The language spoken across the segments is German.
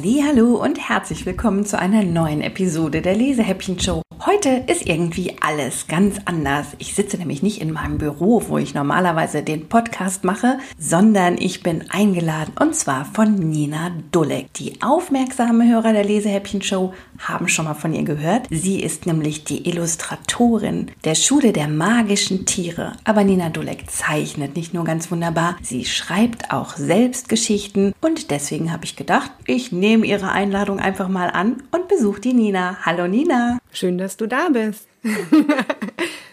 Hallo und herzlich willkommen zu einer neuen Episode der Lesehäppchen Show. Heute ist irgendwie alles ganz anders. Ich sitze nämlich nicht in meinem Büro, wo ich normalerweise den Podcast mache, sondern ich bin eingeladen und zwar von Nina Dulek. Die aufmerksame Hörer der Lesehäppchen Show haben schon mal von ihr gehört. Sie ist nämlich die Illustratorin der Schule der magischen Tiere. Aber Nina Dulek zeichnet nicht nur ganz wunderbar, sie schreibt auch selbst Geschichten und deswegen habe ich gedacht, ich nehme ihre Einladung einfach mal an und besuche die Nina. Hallo Nina. Schön, dass du da bist.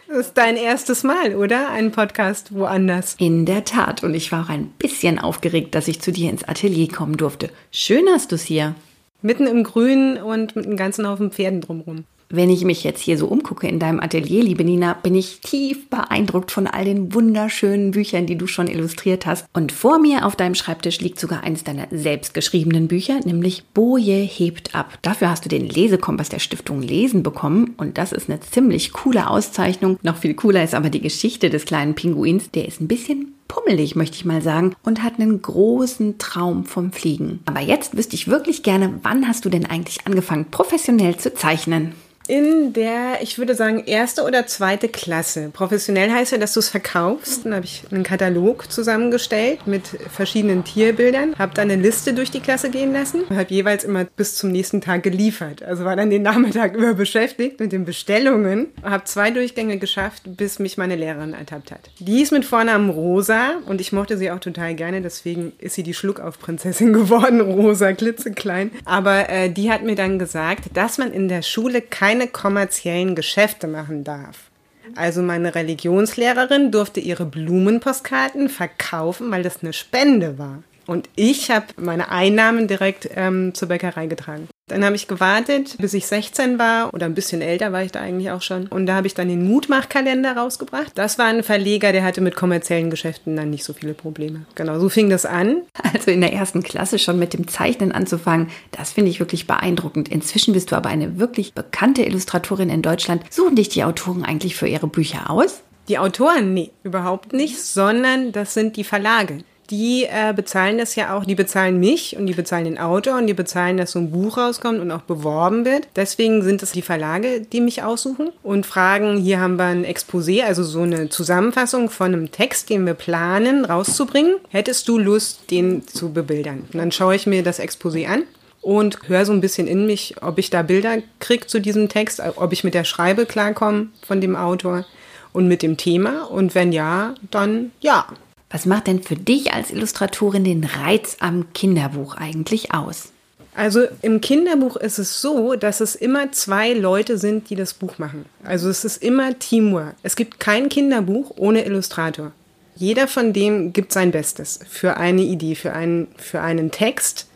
Das ist dein erstes Mal, oder? Ein Podcast woanders. In der Tat. Und ich war auch ein bisschen aufgeregt, dass ich zu dir ins Atelier kommen durfte. Schön hast du es hier. Mitten im Grün und mit einem ganzen Haufen Pferden drumherum. Wenn ich mich jetzt hier so umgucke in deinem Atelier, liebe Nina, bin ich tief beeindruckt von all den wunderschönen Büchern, die du schon illustriert hast. Und vor mir auf deinem Schreibtisch liegt sogar eines deiner selbstgeschriebenen Bücher, nämlich Boje hebt ab. Dafür hast du den Lesekompass der Stiftung Lesen bekommen und das ist eine ziemlich coole Auszeichnung. Noch viel cooler ist aber die Geschichte des kleinen Pinguins. Der ist ein bisschen pummelig, möchte ich mal sagen, und hat einen großen Traum vom Fliegen. Aber jetzt wüsste ich wirklich gerne, wann hast du denn eigentlich angefangen, professionell zu zeichnen? In der, ich würde sagen, erste oder zweite Klasse. Professionell heißt ja, dass du es verkaufst. Dann habe ich einen Katalog zusammengestellt mit verschiedenen Tierbildern, habe dann eine Liste durch die Klasse gehen lassen habe jeweils immer bis zum nächsten Tag geliefert. Also war dann den Nachmittag über beschäftigt mit den Bestellungen. Habe zwei Durchgänge geschafft, bis mich meine Lehrerin ertappt hat. Die ist mit Vornamen Rosa und ich mochte sie auch total gerne, deswegen ist sie die Schluckaufprinzessin geworden, Rosa, klitzeklein. Aber äh, die hat mir dann gesagt, dass man in der Schule kein keine kommerziellen Geschäfte machen darf. Also meine Religionslehrerin durfte ihre Blumenpostkarten verkaufen, weil das eine Spende war. Und ich habe meine Einnahmen direkt ähm, zur Bäckerei getragen. Dann habe ich gewartet, bis ich 16 war oder ein bisschen älter war ich da eigentlich auch schon. Und da habe ich dann den Mutmachkalender rausgebracht. Das war ein Verleger, der hatte mit kommerziellen Geschäften dann nicht so viele Probleme. Genau, so fing das an. Also in der ersten Klasse schon mit dem Zeichnen anzufangen, das finde ich wirklich beeindruckend. Inzwischen bist du aber eine wirklich bekannte Illustratorin in Deutschland. Suchen dich die Autoren eigentlich für ihre Bücher aus? Die Autoren? Nee, überhaupt nicht, sondern das sind die Verlage die äh, bezahlen das ja auch, die bezahlen mich und die bezahlen den Autor und die bezahlen, dass so ein Buch rauskommt und auch beworben wird. Deswegen sind es die Verlage, die mich aussuchen und fragen, hier haben wir ein Exposé, also so eine Zusammenfassung von einem Text, den wir planen, rauszubringen. Hättest du Lust, den zu bebildern? Und dann schaue ich mir das Exposé an und höre so ein bisschen in mich, ob ich da Bilder kriege zu diesem Text, ob ich mit der Schreibe klarkomme von dem Autor und mit dem Thema. Und wenn ja, dann ja, was macht denn für dich als Illustratorin den Reiz am Kinderbuch eigentlich aus? Also im Kinderbuch ist es so, dass es immer zwei Leute sind, die das Buch machen. Also es ist immer Teamwork. Es gibt kein Kinderbuch ohne Illustrator. Jeder von dem gibt sein Bestes für eine Idee, für einen, für einen Text.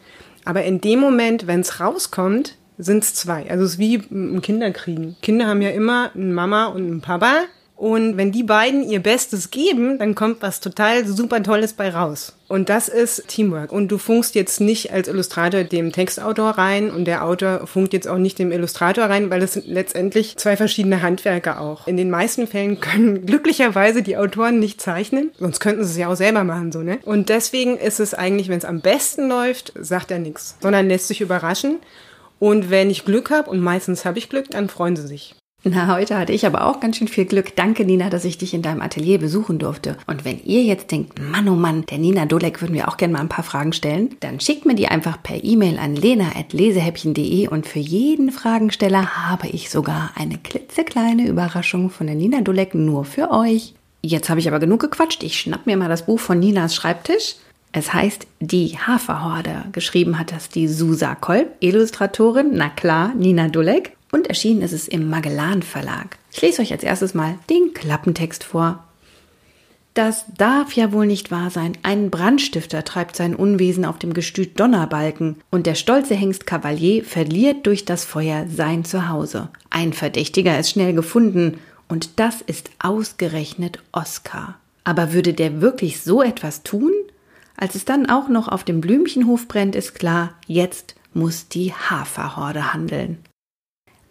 Aber in dem Moment, wenn es rauskommt, sind es zwei. Also es ist wie im Kinderkriegen. Kinder haben ja immer eine Mama und einen Papa und wenn die beiden ihr Bestes geben, dann kommt was total super Tolles bei raus. Und das ist Teamwork. Und du funkst jetzt nicht als Illustrator dem Textautor rein und der Autor funkt jetzt auch nicht dem Illustrator rein, weil das sind letztendlich zwei verschiedene Handwerker auch. In den meisten Fällen können glücklicherweise die Autoren nicht zeichnen, sonst könnten sie es ja auch selber machen, so, ne? Und deswegen ist es eigentlich, wenn es am besten läuft, sagt er nichts, sondern lässt sich überraschen. Und wenn ich Glück habe, und meistens habe ich Glück, dann freuen sie sich. Na, heute hatte ich aber auch ganz schön viel Glück. Danke, Nina, dass ich dich in deinem Atelier besuchen durfte. Und wenn ihr jetzt denkt, Mann, oh Mann, der Nina Dolek würden wir auch gerne mal ein paar Fragen stellen, dann schickt mir die einfach per E-Mail an lena.lesehäppchen.de und für jeden Fragensteller habe ich sogar eine klitzekleine Überraschung von der Nina Dolek nur für euch. Jetzt habe ich aber genug gequatscht. Ich schnapp mir mal das Buch von Ninas Schreibtisch. Es heißt Die Haferhorde. Geschrieben hat das die Susa Kolb, Illustratorin, na klar, Nina Dulek und erschienen ist es im Magellan Verlag. Ich lese euch als erstes mal den Klappentext vor. Das darf ja wohl nicht wahr sein. Ein Brandstifter treibt sein Unwesen auf dem Gestüt Donnerbalken und der stolze Hengst Kavalier verliert durch das Feuer sein Zuhause. Ein Verdächtiger ist schnell gefunden und das ist ausgerechnet Oskar. Aber würde der wirklich so etwas tun? Als es dann auch noch auf dem Blümchenhof brennt, ist klar, jetzt muss die Haferhorde handeln.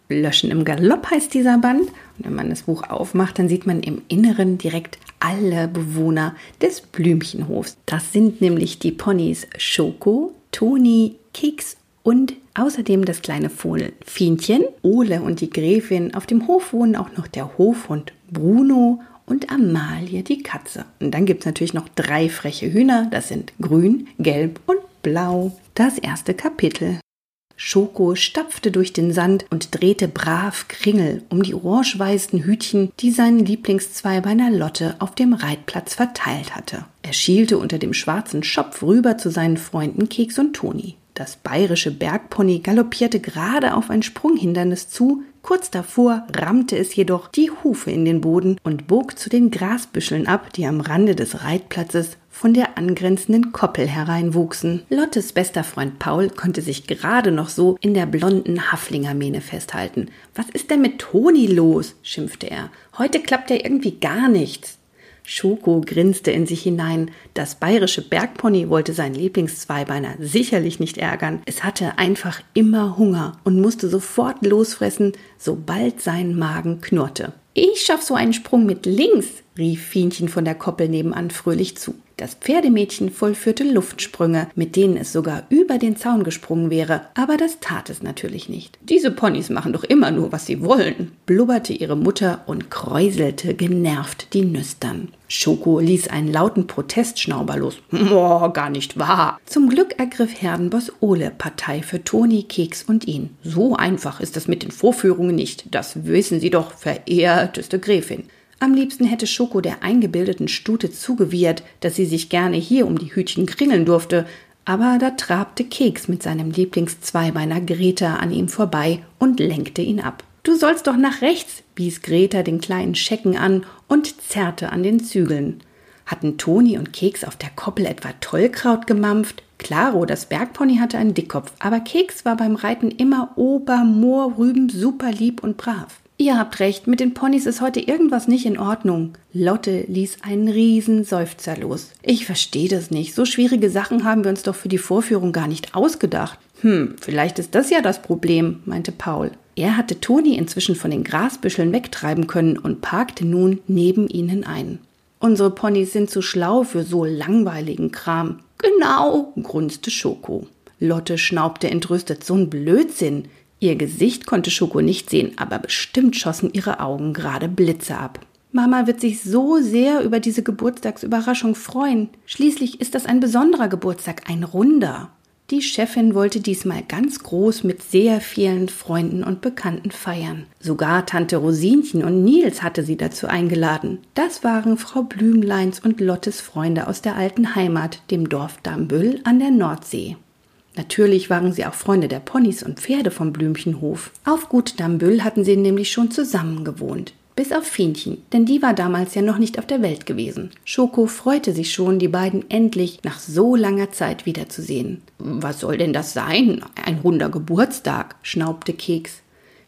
Löschen im Galopp heißt dieser Band. Und wenn man das Buch aufmacht, dann sieht man im Inneren direkt alle Bewohner des Blümchenhofs. Das sind nämlich die Ponys Schoko, Toni, Keks und außerdem das kleine Fohlen Fienchen, Ole und die Gräfin. Auf dem Hof wohnen auch noch der Hofhund Bruno und Amalie die Katze. Und dann gibt es natürlich noch drei freche Hühner. Das sind grün, gelb und blau. Das erste Kapitel. Schoko stapfte durch den Sand und drehte brav Kringel um die orange-weißen Hütchen, die sein Lieblingszweibeiner Lotte auf dem Reitplatz verteilt hatte. Er schielte unter dem schwarzen Schopf rüber zu seinen Freunden Keks und Toni. Das bayerische Bergpony galoppierte gerade auf ein Sprunghindernis zu, kurz davor rammte es jedoch die Hufe in den Boden und bog zu den Grasbüscheln ab, die am Rande des Reitplatzes von der angrenzenden Koppel hereinwuchsen. Lottes bester Freund Paul konnte sich gerade noch so in der blonden Haflingermähne festhalten. Was ist denn mit Toni los? schimpfte er. Heute klappt ja irgendwie gar nichts. Schoko grinste in sich hinein. Das bayerische Bergpony wollte seinen Lieblingszweibeiner sicherlich nicht ärgern. Es hatte einfach immer Hunger und musste sofort losfressen, sobald sein Magen knurrte. Ich schaff so einen Sprung mit links, rief Fienchen von der Koppel nebenan fröhlich zu. Das Pferdemädchen vollführte Luftsprünge, mit denen es sogar über den Zaun gesprungen wäre, aber das tat es natürlich nicht. Diese Ponys machen doch immer nur, was sie wollen, blubberte ihre Mutter und kräuselte genervt die Nüstern. Schoko ließ einen lauten Protestschnauber los. Oh, gar nicht wahr. Zum Glück ergriff Herdenboss Ole Partei für Toni, Keks und ihn. So einfach ist das mit den Vorführungen nicht. Das wissen Sie doch, verehrteste Gräfin. Am liebsten hätte Schoko der eingebildeten Stute zugewiehert, dass sie sich gerne hier um die Hütchen kringeln durfte, aber da trabte Keks mit seinem Lieblingszweibeiner Greta an ihm vorbei und lenkte ihn ab. Du sollst doch nach rechts, wies Greta den kleinen Schecken an und zerrte an den Zügeln. Hatten Toni und Keks auf der Koppel etwa Tollkraut gemampft? Klaro, das Bergpony hatte einen Dickkopf, aber Keks war beim Reiten immer Obermoorrüben super lieb und brav. Ihr habt recht, mit den Ponys ist heute irgendwas nicht in Ordnung. Lotte ließ einen riesen Seufzer los. Ich verstehe das nicht. So schwierige Sachen haben wir uns doch für die Vorführung gar nicht ausgedacht. Hm, vielleicht ist das ja das Problem, meinte Paul. Er hatte Toni inzwischen von den Grasbüscheln wegtreiben können und parkte nun neben ihnen ein. Unsere Ponys sind zu schlau für so langweiligen Kram. Genau, grunzte Schoko. Lotte schnaubte entrüstet. So ein Blödsinn. Ihr Gesicht konnte Schoko nicht sehen, aber bestimmt schossen ihre Augen gerade Blitze ab. Mama wird sich so sehr über diese Geburtstagsüberraschung freuen. Schließlich ist das ein besonderer Geburtstag, ein runder. Die Chefin wollte diesmal ganz groß mit sehr vielen Freunden und Bekannten feiern. Sogar Tante Rosinchen und Nils hatte sie dazu eingeladen. Das waren Frau Blümleins und Lottes Freunde aus der alten Heimat, dem Dorf Dambüll an der Nordsee. Natürlich waren sie auch Freunde der Ponys und Pferde vom Blümchenhof. Auf Gut Dambüll hatten sie nämlich schon zusammen gewohnt. Bis auf Fienchen, denn die war damals ja noch nicht auf der Welt gewesen. Schoko freute sich schon, die beiden endlich nach so langer Zeit wiederzusehen. Was soll denn das sein? Ein runder Geburtstag, schnaubte Keks.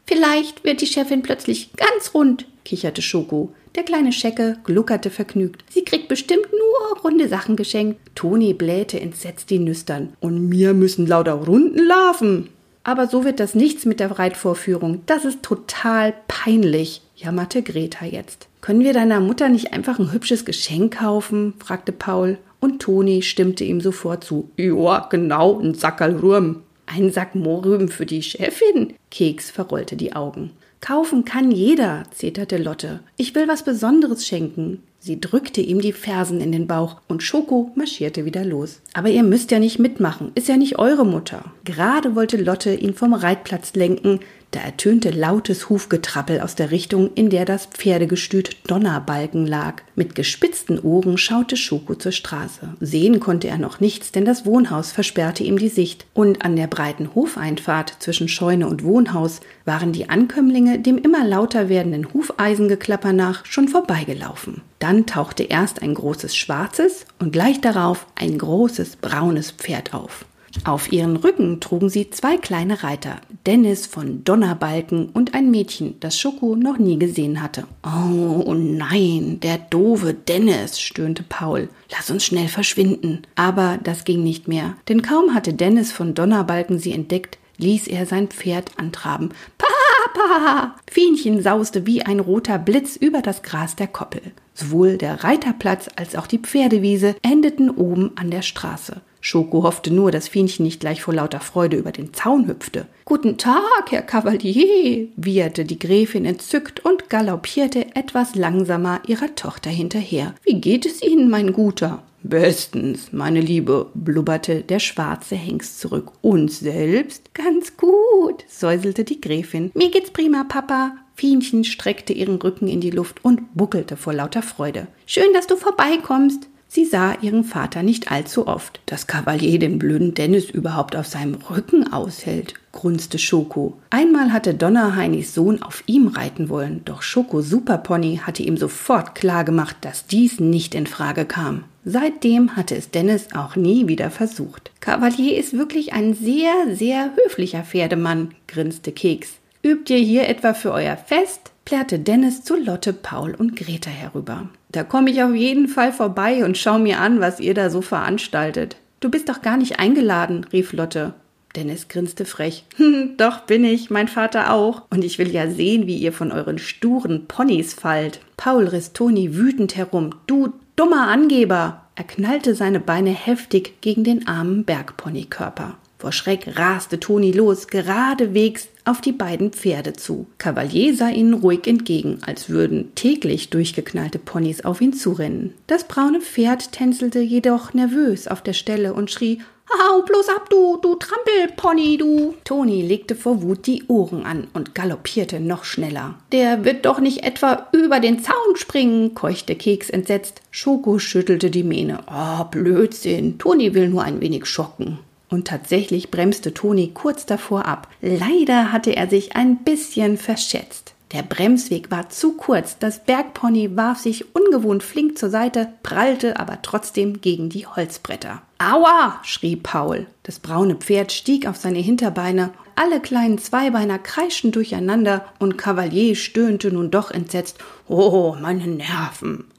Vielleicht wird die Chefin plötzlich ganz rund, kicherte Schoko. Der kleine Schecke gluckerte vergnügt. Sie kriegt bestimmt nur runde Sachen geschenkt. Toni blähte entsetzt die Nüstern. Und mir müssen lauter Runden laufen. Aber so wird das nichts mit der Reitvorführung. Das ist total peinlich, jammerte Greta jetzt. Können wir deiner Mutter nicht einfach ein hübsches Geschenk kaufen? fragte Paul. Und Toni stimmte ihm sofort zu. Ja, genau, ein Sackerl Rüben. Ein Sack Mohrrüben für die Chefin? Keks verrollte die Augen. Kaufen kann jeder, zeterte Lotte. Ich will was Besonderes schenken. Sie drückte ihm die Fersen in den Bauch und Schoko marschierte wieder los. Aber ihr müsst ja nicht mitmachen, ist ja nicht eure Mutter. Gerade wollte Lotte ihn vom Reitplatz lenken, da ertönte lautes Hufgetrappel aus der Richtung, in der das Pferdegestüt Donnerbalken lag. Mit gespitzten Ohren schaute Schoko zur Straße. Sehen konnte er noch nichts, denn das Wohnhaus versperrte ihm die Sicht. Und an der breiten Hofeinfahrt zwischen Scheune und Wohnhaus waren die Ankömmlinge dem immer lauter werdenden Hufeisengeklapper nach schon vorbeigelaufen. Dann tauchte erst ein großes schwarzes und gleich darauf ein großes braunes Pferd auf. Auf ihren Rücken trugen sie zwei kleine Reiter, Dennis von Donnerbalken und ein Mädchen, das Schoko noch nie gesehen hatte. Oh nein, der doofe Dennis, stöhnte Paul. Lass uns schnell verschwinden. Aber das ging nicht mehr, denn kaum hatte Dennis von Donnerbalken sie entdeckt, ließ er sein Pferd antraben. Papa! Fienchen sauste wie ein roter Blitz über das Gras der Koppel. Sowohl der Reiterplatz als auch die Pferdewiese endeten oben an der Straße. Schoko hoffte nur, dass Fienchen nicht gleich vor lauter Freude über den Zaun hüpfte. Guten Tag, Herr Kavalier, wieherte die Gräfin entzückt und galoppierte etwas langsamer ihrer Tochter hinterher. Wie geht es Ihnen, mein Guter? Bestens, meine Liebe, blubberte der schwarze Hengst zurück. Und selbst? Ganz gut, säuselte die Gräfin. Mir geht's prima, Papa. Fienchen streckte ihren Rücken in die Luft und buckelte vor lauter Freude. Schön, dass du vorbeikommst. Sie sah ihren Vater nicht allzu oft. Dass Kavalier den blöden Dennis überhaupt auf seinem Rücken aushält, grunzte Schoko. Einmal hatte Donnerheinis Sohn auf ihm reiten wollen, doch Schoko Superpony hatte ihm sofort klargemacht, dass dies nicht in Frage kam. Seitdem hatte es Dennis auch nie wieder versucht. Kavalier ist wirklich ein sehr, sehr höflicher Pferdemann, grinste Keks. Übt ihr hier etwa für euer Fest? plärrte Dennis zu Lotte, Paul und Greta herüber. Da komme ich auf jeden Fall vorbei und schau mir an, was ihr da so veranstaltet. Du bist doch gar nicht eingeladen, rief Lotte. Dennis grinste frech. Doch bin ich, mein Vater auch. Und ich will ja sehen, wie ihr von euren sturen Ponys fallt. Paul riss Toni wütend herum. Du dummer Angeber! Er knallte seine Beine heftig gegen den armen Bergponykörper. Vor Schreck raste Toni los, geradewegs auf die beiden Pferde zu. Kavalier sah ihnen ruhig entgegen, als würden täglich durchgeknallte Ponys auf ihn zurennen. Das braune Pferd tänzelte jedoch nervös auf der Stelle und schrie Hau bloß ab, du, du Trampelpony, du! Toni legte vor Wut die Ohren an und galoppierte noch schneller. Der wird doch nicht etwa über den Zaun springen, keuchte Keks entsetzt. Schoko schüttelte die Mähne. Oh, Blödsinn. Toni will nur ein wenig schocken. Und tatsächlich bremste Toni kurz davor ab. Leider hatte er sich ein bisschen verschätzt. Der Bremsweg war zu kurz, das Bergpony warf sich ungewohnt flink zur Seite, prallte aber trotzdem gegen die Holzbretter. Aua! schrie Paul. Das braune Pferd stieg auf seine Hinterbeine, alle kleinen Zweibeiner kreischten durcheinander und Kavalier stöhnte nun doch entsetzt. Oh, meine Nerven!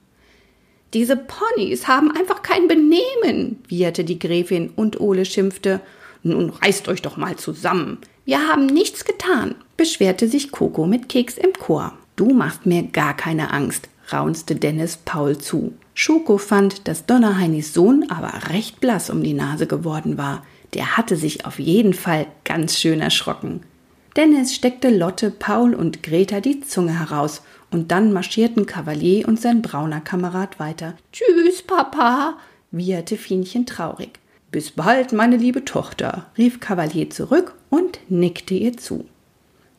Diese Ponys haben einfach kein Benehmen, wieherte die Gräfin und Ole schimpfte. Nun reißt euch doch mal zusammen. Wir haben nichts getan, beschwerte sich Coco mit Keks im Chor. Du machst mir gar keine Angst, raunzte Dennis Paul zu. Schoko fand, dass Donnerheinis Sohn aber recht blass um die Nase geworden war. Der hatte sich auf jeden Fall ganz schön erschrocken. Dennis steckte Lotte, Paul und Greta die Zunge heraus und dann marschierten Kavalier und sein brauner Kamerad weiter. Tschüss, Papa, wieherte Fienchen traurig. Bis bald, meine liebe Tochter, rief Kavalier zurück und nickte ihr zu.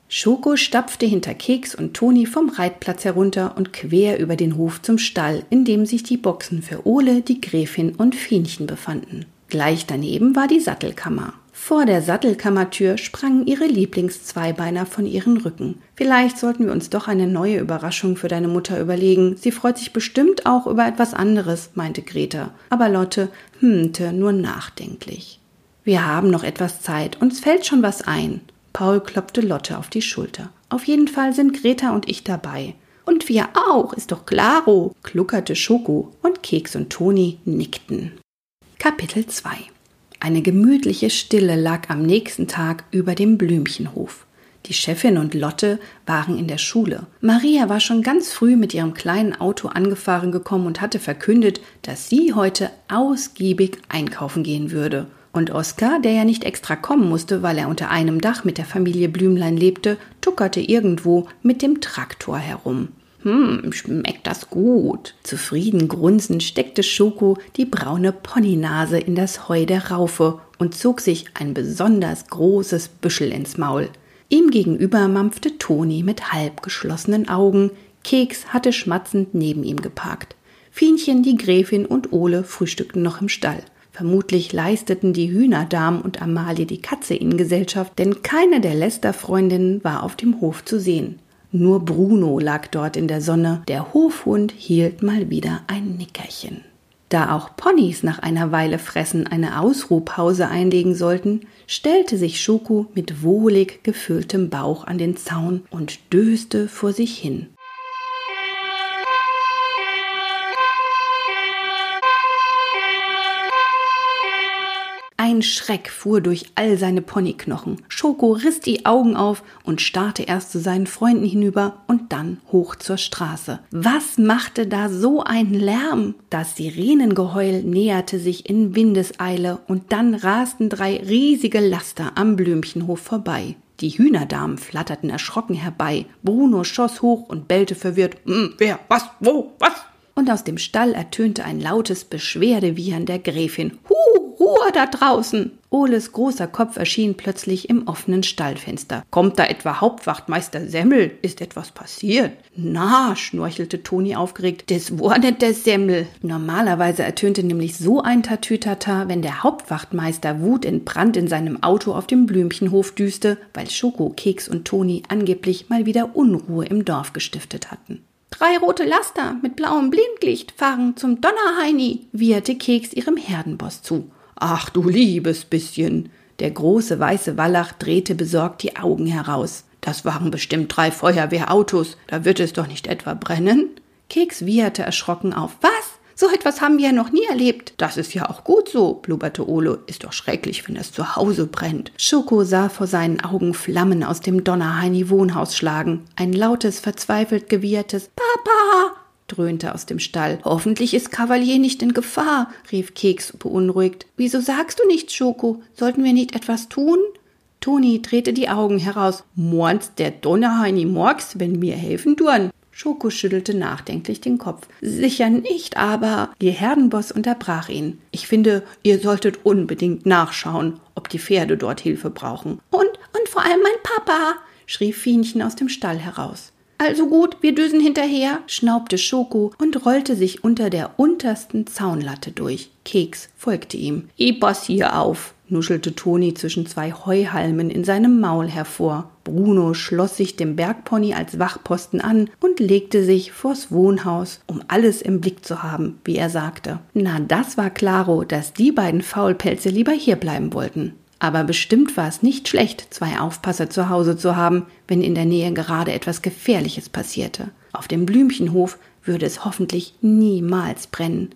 Schoko stapfte hinter Keks und Toni vom Reitplatz herunter und quer über den Hof zum Stall, in dem sich die Boxen für Ole, die Gräfin und Fienchen befanden. Gleich daneben war die Sattelkammer. Vor der Sattelkammertür sprangen ihre Lieblingszweibeiner von ihren Rücken. Vielleicht sollten wir uns doch eine neue Überraschung für deine Mutter überlegen. Sie freut sich bestimmt auch über etwas anderes, meinte Greta. Aber Lotte hmmte nur nachdenklich. Wir haben noch etwas Zeit, uns fällt schon was ein. Paul klopfte Lotte auf die Schulter. Auf jeden Fall sind Greta und ich dabei. Und wir auch, ist doch klaro, kluckerte Schoko und Keks und Toni nickten. Kapitel 2 eine gemütliche Stille lag am nächsten Tag über dem Blümchenhof. Die Chefin und Lotte waren in der Schule. Maria war schon ganz früh mit ihrem kleinen Auto angefahren gekommen und hatte verkündet, dass sie heute ausgiebig einkaufen gehen würde. Und Oskar, der ja nicht extra kommen musste, weil er unter einem Dach mit der Familie Blümlein lebte, tuckerte irgendwo mit dem Traktor herum. Hm, schmeckt das gut. Zufrieden grunzend steckte Schoko die braune Ponynase in das Heu der Raufe und zog sich ein besonders großes Büschel ins Maul. Ihm gegenüber mampfte Toni mit halb geschlossenen Augen. Keks hatte schmatzend neben ihm geparkt. Fienchen, die Gräfin und Ole frühstückten noch im Stall. Vermutlich leisteten die Hühnerdam und Amalie die Katze ihnen Gesellschaft, denn keine der Lester-Freundinnen war auf dem Hof zu sehen. Nur Bruno lag dort in der Sonne, der Hofhund hielt mal wieder ein Nickerchen. Da auch Ponys nach einer Weile Fressen eine Ausruhpause einlegen sollten, stellte sich Schoko mit wohlig gefülltem Bauch an den Zaun und döste vor sich hin. Ein Schreck fuhr durch all seine Ponyknochen. Schoko riss die Augen auf und starrte erst zu seinen Freunden hinüber und dann hoch zur Straße. Was machte da so ein Lärm? Das Sirenengeheul näherte sich in Windeseile und dann rasten drei riesige Laster am Blümchenhof vorbei. Die Hühnerdamen flatterten erschrocken herbei. Bruno schoss hoch und bellte verwirrt. Hm, wer? Was? Wo? Was? Und aus dem Stall ertönte ein lautes Beschwerdewiehern der Gräfin. Huh! Ruhe da draußen! Oles großer Kopf erschien plötzlich im offenen Stallfenster. Kommt da etwa Hauptwachtmeister Semmel? Ist etwas passiert? Na, schnurchelte Toni aufgeregt, das war nicht der Semmel. Normalerweise ertönte nämlich so ein Tatütata, wenn der Hauptwachtmeister Wut in Brand in seinem Auto auf dem Blümchenhof düste, weil Schoko, Keks und Toni angeblich mal wieder Unruhe im Dorf gestiftet hatten. Drei rote Laster mit blauem Blindlicht fahren zum Donnerheini, wieherte Keks ihrem Herdenboss zu. Ach du liebes bisschen. Der große weiße Wallach drehte besorgt die Augen heraus. Das waren bestimmt drei Feuerwehrautos. Da wird es doch nicht etwa brennen? Keks wieherte erschrocken auf. Was? So etwas haben wir ja noch nie erlebt. Das ist ja auch gut so, blubberte Olo. Ist doch schrecklich, wenn es zu Hause brennt. Schoko sah vor seinen Augen Flammen aus dem Donnerheini Wohnhaus schlagen. Ein lautes, verzweifelt gewiehertes Papa dröhnte aus dem Stall. Hoffentlich ist Kavalier nicht in Gefahr, rief Keks beunruhigt. Wieso sagst du nichts, Schoko? Sollten wir nicht etwas tun? Toni drehte die Augen heraus. Morns der Donnerheini Morgs, wenn mir helfen durn. Schoko schüttelte nachdenklich den Kopf. Sicher nicht, aber ihr Herdenboss unterbrach ihn. Ich finde, ihr solltet unbedingt nachschauen, ob die Pferde dort Hilfe brauchen. Und, und vor allem mein Papa, schrie Fienchen aus dem Stall heraus. Also gut, wir düsen hinterher, schnaubte Schoko und rollte sich unter der untersten Zaunlatte durch. Keks folgte ihm. Pass hier auf, nuschelte Toni zwischen zwei Heuhalmen in seinem Maul hervor. Bruno schloss sich dem Bergpony als Wachposten an und legte sich vors Wohnhaus, um alles im Blick zu haben, wie er sagte. Na, das war klaro, dass die beiden Faulpelze lieber hierbleiben wollten. Aber bestimmt war es nicht schlecht, zwei Aufpasser zu Hause zu haben, wenn in der Nähe gerade etwas Gefährliches passierte. Auf dem Blümchenhof würde es hoffentlich niemals brennen.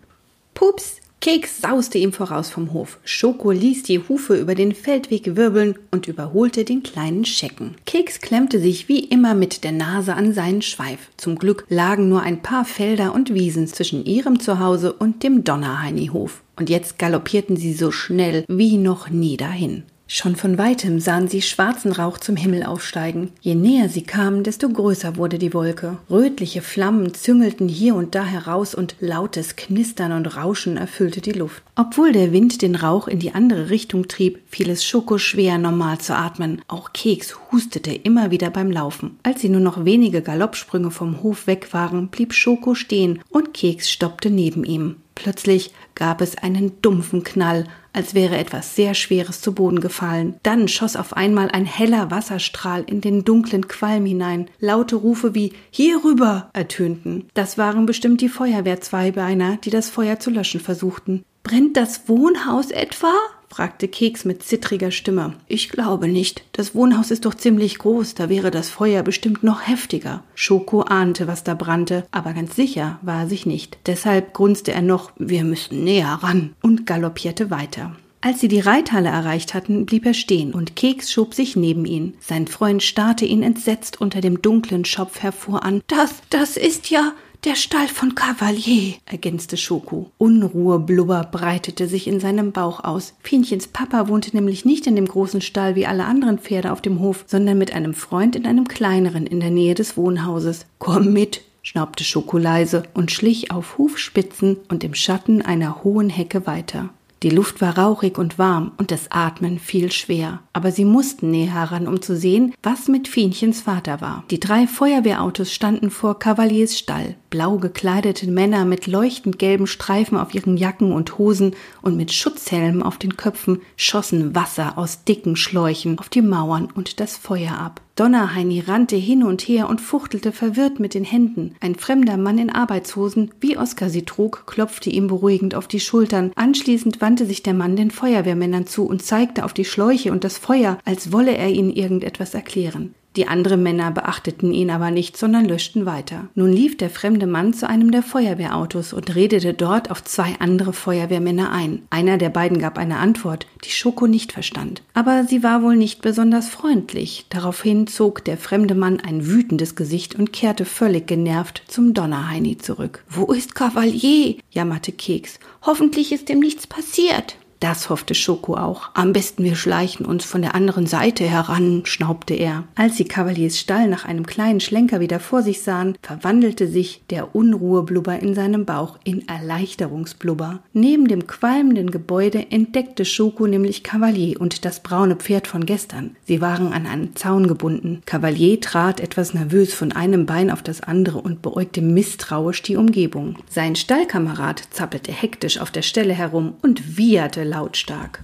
Pups, Keks sauste ihm voraus vom Hof. Schoko ließ die Hufe über den Feldweg wirbeln und überholte den kleinen Schecken. Keks klemmte sich wie immer mit der Nase an seinen Schweif. Zum Glück lagen nur ein paar Felder und Wiesen zwischen ihrem Zuhause und dem Donnerheinihof. Und jetzt galoppierten sie so schnell wie noch nie dahin. Schon von weitem sahen sie schwarzen Rauch zum Himmel aufsteigen. Je näher sie kamen, desto größer wurde die Wolke. Rötliche Flammen züngelten hier und da heraus und lautes Knistern und Rauschen erfüllte die Luft. Obwohl der Wind den Rauch in die andere Richtung trieb, fiel es Schoko schwer, normal zu atmen. Auch Keks hustete immer wieder beim Laufen. Als sie nur noch wenige Galoppsprünge vom Hof weg waren, blieb Schoko stehen und Keks stoppte neben ihm. Plötzlich gab es einen dumpfen Knall, als wäre etwas sehr Schweres zu Boden gefallen. Dann schoss auf einmal ein heller Wasserstrahl in den dunklen Qualm hinein. Laute Rufe wie Hier rüber ertönten. Das waren bestimmt die Feuerwehrzweibeiner, die das Feuer zu löschen versuchten. Brennt das Wohnhaus etwa? Fragte Keks mit zittriger Stimme. Ich glaube nicht. Das Wohnhaus ist doch ziemlich groß, da wäre das Feuer bestimmt noch heftiger. Schoko ahnte, was da brannte, aber ganz sicher war er sich nicht. Deshalb grunzte er noch, wir müssen näher ran und galoppierte weiter. Als sie die Reithalle erreicht hatten, blieb er stehen und Keks schob sich neben ihn. Sein Freund starrte ihn entsetzt unter dem dunklen Schopf hervor an. Das, das ist ja, der Stall von Kavalier, ergänzte Schoko. Unruheblubber breitete sich in seinem Bauch aus. Fienchens Papa wohnte nämlich nicht in dem großen Stall wie alle anderen Pferde auf dem Hof, sondern mit einem Freund in einem kleineren in der Nähe des Wohnhauses. Komm mit, schnaubte Schoko leise und schlich auf Hufspitzen und im Schatten einer hohen Hecke weiter. Die Luft war rauchig und warm und das Atmen fiel schwer. Aber sie mussten näher heran, um zu sehen, was mit Fienchens Vater war. Die drei Feuerwehrautos standen vor Kavaliers Stall. Blau gekleidete Männer mit leuchtend gelben Streifen auf ihren Jacken und Hosen und mit Schutzhelmen auf den Köpfen schossen Wasser aus dicken Schläuchen auf die Mauern und das Feuer ab. Donnerheini rannte hin und her und fuchtelte verwirrt mit den Händen. Ein fremder Mann in Arbeitshosen, wie Oskar sie trug, klopfte ihm beruhigend auf die Schultern. Anschließend wandte sich der Mann den Feuerwehrmännern zu und zeigte auf die Schläuche und das Feuer, als wolle er ihnen irgendetwas erklären. Die anderen Männer beachteten ihn aber nicht, sondern löschten weiter. Nun lief der fremde Mann zu einem der Feuerwehrautos und redete dort auf zwei andere Feuerwehrmänner ein. Einer der beiden gab eine Antwort, die Schoko nicht verstand. Aber sie war wohl nicht besonders freundlich. Daraufhin zog der fremde Mann ein wütendes Gesicht und kehrte völlig genervt zum Donnerheini zurück. Wo ist Kavalier? jammerte Keks. Hoffentlich ist ihm nichts passiert. Das hoffte Schoko auch. Am besten wir schleichen uns von der anderen Seite heran, schnaubte er. Als sie Kavaliers Stall nach einem kleinen Schlenker wieder vor sich sahen, verwandelte sich der Unruheblubber in seinem Bauch in Erleichterungsblubber. Neben dem qualmenden Gebäude entdeckte Schoko nämlich Kavalier und das braune Pferd von gestern. Sie waren an einen Zaun gebunden. Kavalier trat etwas nervös von einem Bein auf das andere und beäugte misstrauisch die Umgebung. Sein Stallkamerad zappelte hektisch auf der Stelle herum und wieherte lautstark.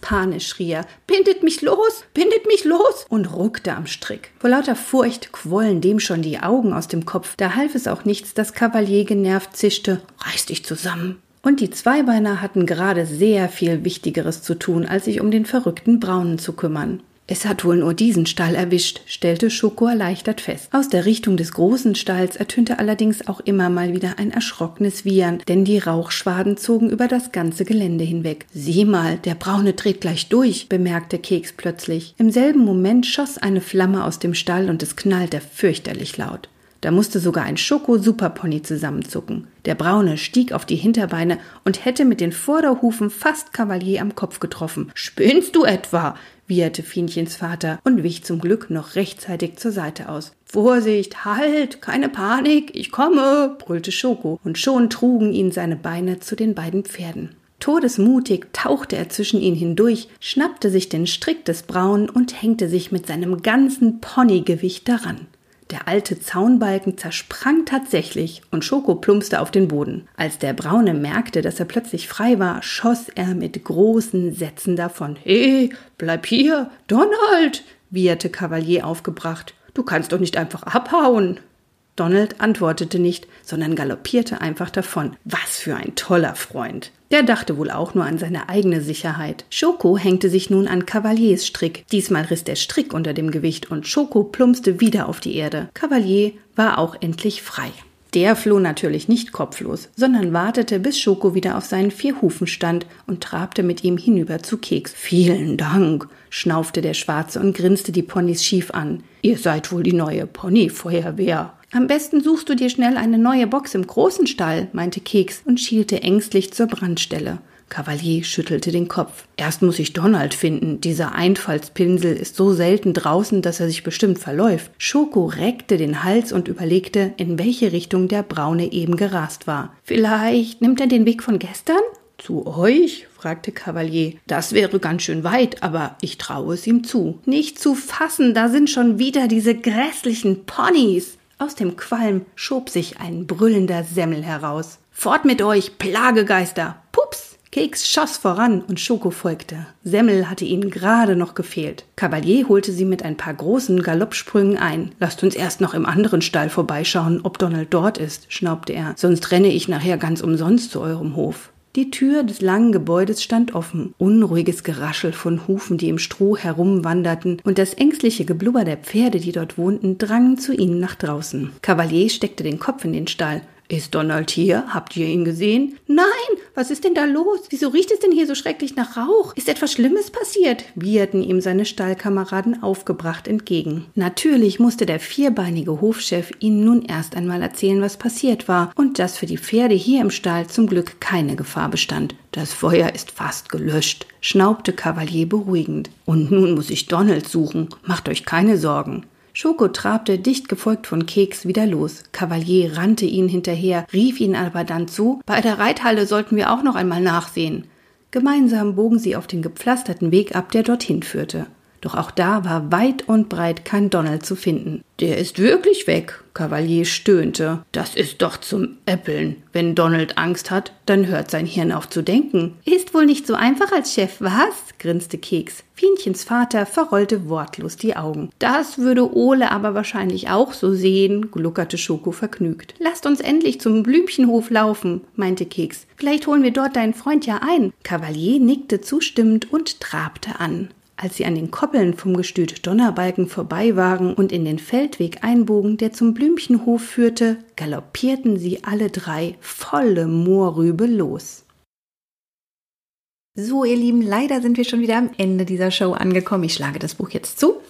Panisch schrie er, bindet mich los, bindet mich los und ruckte am Strick. Vor lauter Furcht quollen dem schon die Augen aus dem Kopf. Da half es auch nichts, dass Kavalier genervt zischte, reiß dich zusammen. Und die Zweibeiner hatten gerade sehr viel Wichtigeres zu tun, als sich um den verrückten Braunen zu kümmern. Es hat wohl nur diesen Stall erwischt, stellte Schoko erleichtert fest. Aus der Richtung des großen Stalls ertönte allerdings auch immer mal wieder ein erschrockenes Wiehern, denn die Rauchschwaden zogen über das ganze Gelände hinweg. Sieh mal, der Braune dreht gleich durch, bemerkte Keks plötzlich. Im selben Moment schoss eine Flamme aus dem Stall und es knallte fürchterlich laut. Da musste sogar ein Schoko-Superpony zusammenzucken. Der Braune stieg auf die Hinterbeine und hätte mit den Vorderhufen fast Kavalier am Kopf getroffen. Spinnst du etwa? wieherte Fienchens Vater und wich zum Glück noch rechtzeitig zur Seite aus. Vorsicht, halt, keine Panik, ich komme, brüllte Schoko, und schon trugen ihn seine Beine zu den beiden Pferden. Todesmutig tauchte er zwischen ihnen hindurch, schnappte sich den Strick des Braunen und hängte sich mit seinem ganzen Ponygewicht daran. Der alte Zaunbalken zersprang tatsächlich und Schoko plumpste auf den Boden. Als der Braune merkte, dass er plötzlich frei war, schoss er mit großen Sätzen davon. He, bleib hier, Donald, wieherte Kavalier aufgebracht. Du kannst doch nicht einfach abhauen. Donald antwortete nicht, sondern galoppierte einfach davon. Was für ein toller Freund. Der dachte wohl auch nur an seine eigene Sicherheit. Schoko hängte sich nun an Cavaliers Strick. Diesmal riss der Strick unter dem Gewicht und Schoko plumpste wieder auf die Erde. Cavalier war auch endlich frei. Der floh natürlich nicht kopflos, sondern wartete, bis Schoko wieder auf seinen vier Hufen stand und trabte mit ihm hinüber zu Keks. Vielen Dank, schnaufte der Schwarze und grinste die Ponys schief an. Ihr seid wohl die neue Ponyfeuerwehr. Am besten suchst du dir schnell eine neue Box im großen Stall, meinte Keks und schielte ängstlich zur Brandstelle. Kavalier schüttelte den Kopf. Erst muss ich Donald finden. Dieser Einfallspinsel ist so selten draußen, dass er sich bestimmt verläuft. Schoko reckte den Hals und überlegte, in welche Richtung der Braune eben gerast war. Vielleicht nimmt er den Weg von gestern? Zu euch? fragte Kavalier. Das wäre ganz schön weit, aber ich traue es ihm zu. Nicht zu fassen, da sind schon wieder diese grässlichen Ponys. Aus dem Qualm schob sich ein brüllender Semmel heraus. Fort mit euch, Plagegeister! Pups! Keks schoss voran und Schoko folgte. Semmel hatte ihnen gerade noch gefehlt. Kavalier holte sie mit ein paar großen Galoppsprüngen ein. Lasst uns erst noch im anderen Stall vorbeischauen, ob Donald dort ist, schnaubte er. Sonst renne ich nachher ganz umsonst zu eurem Hof. Die Tür des langen Gebäudes stand offen. Unruhiges Geraschel von Hufen, die im Stroh herumwanderten, und das ängstliche Geblubber der Pferde, die dort wohnten, drangen zu ihnen nach draußen. Kavalier steckte den Kopf in den Stall. Ist Donald hier? Habt ihr ihn gesehen? Nein! Was ist denn da los? Wieso riecht es denn hier so schrecklich nach Rauch? Ist etwas Schlimmes passiert? wieherten ihm seine Stallkameraden aufgebracht entgegen. Natürlich musste der vierbeinige Hofchef ihnen nun erst einmal erzählen, was passiert war und dass für die Pferde hier im Stall zum Glück keine Gefahr bestand. Das Feuer ist fast gelöscht, schnaubte Kavalier beruhigend. Und nun muss ich Donald suchen. Macht euch keine Sorgen. Schoko trabte, dicht gefolgt von Keks, wieder los. Kavalier rannte ihnen hinterher, rief ihnen aber dann zu, bei der Reithalle sollten wir auch noch einmal nachsehen. Gemeinsam bogen sie auf den gepflasterten Weg ab, der dorthin führte. Doch auch da war weit und breit kein Donald zu finden. Der ist wirklich weg, Kavalier stöhnte. Das ist doch zum Äppeln. Wenn Donald Angst hat, dann hört sein Hirn auf zu denken. Ist wohl nicht so einfach als Chef, was? grinste Keks. Fienchens Vater verrollte wortlos die Augen. Das würde Ole aber wahrscheinlich auch so sehen, gluckerte Schoko vergnügt. Lasst uns endlich zum Blümchenhof laufen, meinte Keks. Vielleicht holen wir dort deinen Freund ja ein. Kavalier nickte zustimmend und trabte an. Als sie an den Koppeln vom Gestüt Donnerbalken vorbei waren und in den Feldweg einbogen, der zum Blümchenhof führte, galoppierten sie alle drei volle Moorrübe los. So, ihr Lieben, leider sind wir schon wieder am Ende dieser Show angekommen. Ich schlage das Buch jetzt zu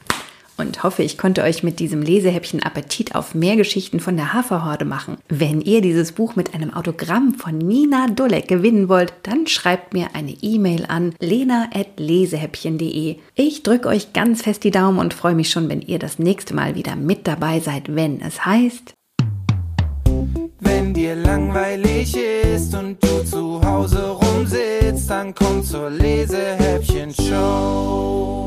und hoffe, ich konnte euch mit diesem Lesehäppchen Appetit auf mehr Geschichten von der Haferhorde machen. Wenn ihr dieses Buch mit einem Autogramm von Nina Dulek gewinnen wollt, dann schreibt mir eine E-Mail an lena.lesehäppchen.de. Ich drücke euch ganz fest die Daumen und freue mich schon, wenn ihr das nächste Mal wieder mit dabei seid, wenn es heißt. Wenn dir langweilig ist und du zu Hause rumsitzt, dann komm zur Lesehäppchen-Show.